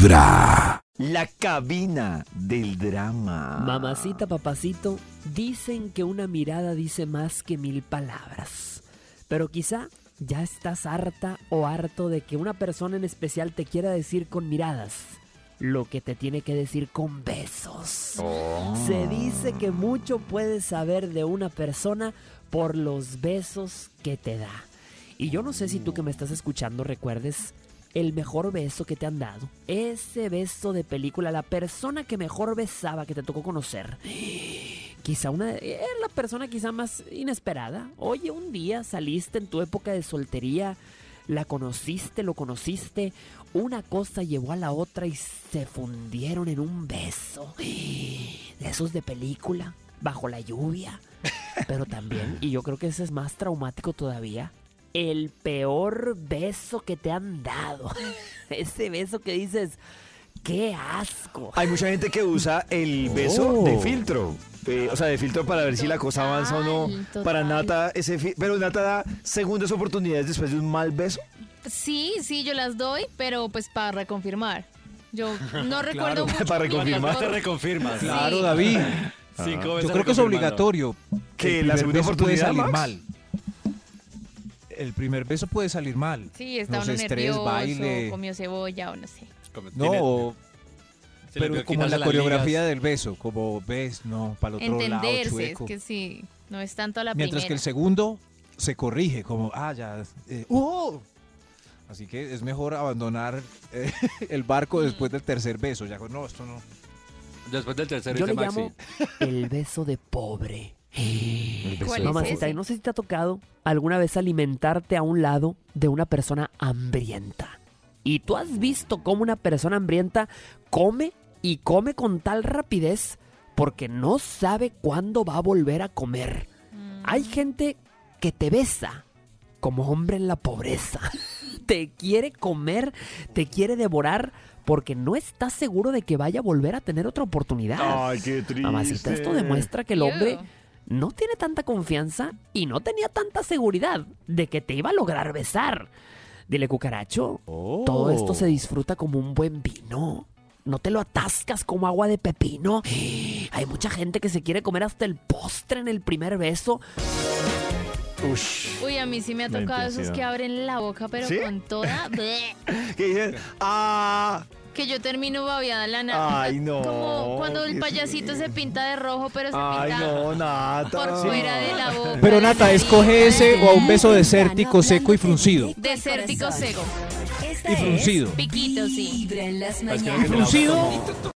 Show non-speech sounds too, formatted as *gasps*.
Vibra. La cabina del drama. Mamacita, papacito, dicen que una mirada dice más que mil palabras. Pero quizá ya estás harta o harto de que una persona en especial te quiera decir con miradas lo que te tiene que decir con besos. Se dice que mucho puedes saber de una persona por los besos que te da. Y yo no sé si tú que me estás escuchando recuerdes el mejor beso que te han dado. Ese beso de película, la persona que mejor besaba que te tocó conocer. *gasps* Quizá una era la persona quizá más inesperada. Oye, un día saliste en tu época de soltería, la conociste, lo conociste, una cosa llevó a la otra y se fundieron en un beso. *gasps* De esos de película, bajo la lluvia. *laughs* Pero también, y yo creo que ese es más traumático todavía, el peor beso que te han dado. *laughs* Ese beso que dices, qué asco. Hay mucha gente que usa el beso de filtro. Eh, o sea, de filtro para ver si la cosa avanza o no. Total, Para. Nata, ese fi- pero Nata da segundas oportunidades después de un mal beso. Sí, sí, yo las doy, pero pues para reconfirmar. Yo *laughs* no recuerdo *laughs* mucho. para reconfirmar. por- reconfirmas. Sí. Claro, David. Cinco veces Yo creo que es obligatorio. ¿Que la segunda beso puede oportunidad, salir Max? mal. El primer beso puede salir mal. Sí, está No uno sé, estrés, nervioso, baile. comió cebolla o no sé. Como No, o- pero como la coreografía ligas. del beso, como ves, no, para el otro lado, Entenderse, es chueco. que sí, no es tanto la Mientras que el segundo se corrige, como, ah, ya, eh, ¡oh! Así que es mejor abandonar eh, *laughs* el barco después del tercer beso. Ya, no, esto no. Después del tercero Yo le Maxi. llamo el beso de pobre. ¿Cuál es Mamacita, ese? y no sé si te ha tocado alguna vez alimentarte a un lado de una persona hambrienta. Y tú has visto cómo una persona hambrienta come y come con tal rapidez porque no sabe cuándo va a volver a comer. Mm. Hay gente que te besa como hombre en la pobreza. *laughs* Te quiere comer, te quiere devorar porque no está seguro de que vaya a volver a tener otra oportunidad. Ay, qué triste. Mamacita, esto demuestra que el hombre Ew. No tiene tanta confianza y no tenía tanta seguridad de que te iba a lograr besar. Dile, cucaracho, todo esto se disfruta como un buen vino. No te lo atascas como agua de pepino. *gasps* Hay mucha gente que se quiere comer hasta el postre en el primer beso. Ush. Uy, a mí sí me ha tocado esos que abren la boca, pero ¿Sí? con toda. *laughs* Que dicen, ah, que yo termino babeada en la nada. Ay, no, Como cuando el payasito se pinta de rojo, pero se ay, pinta no, Nata. por fuera de la boca. Pero Nata, escoge ese o a un beso desértico, seco y fruncido. Desértico seco. Esta Y fruncido. Piquito, sí. Vibra en las Es que mañanas. Fruncido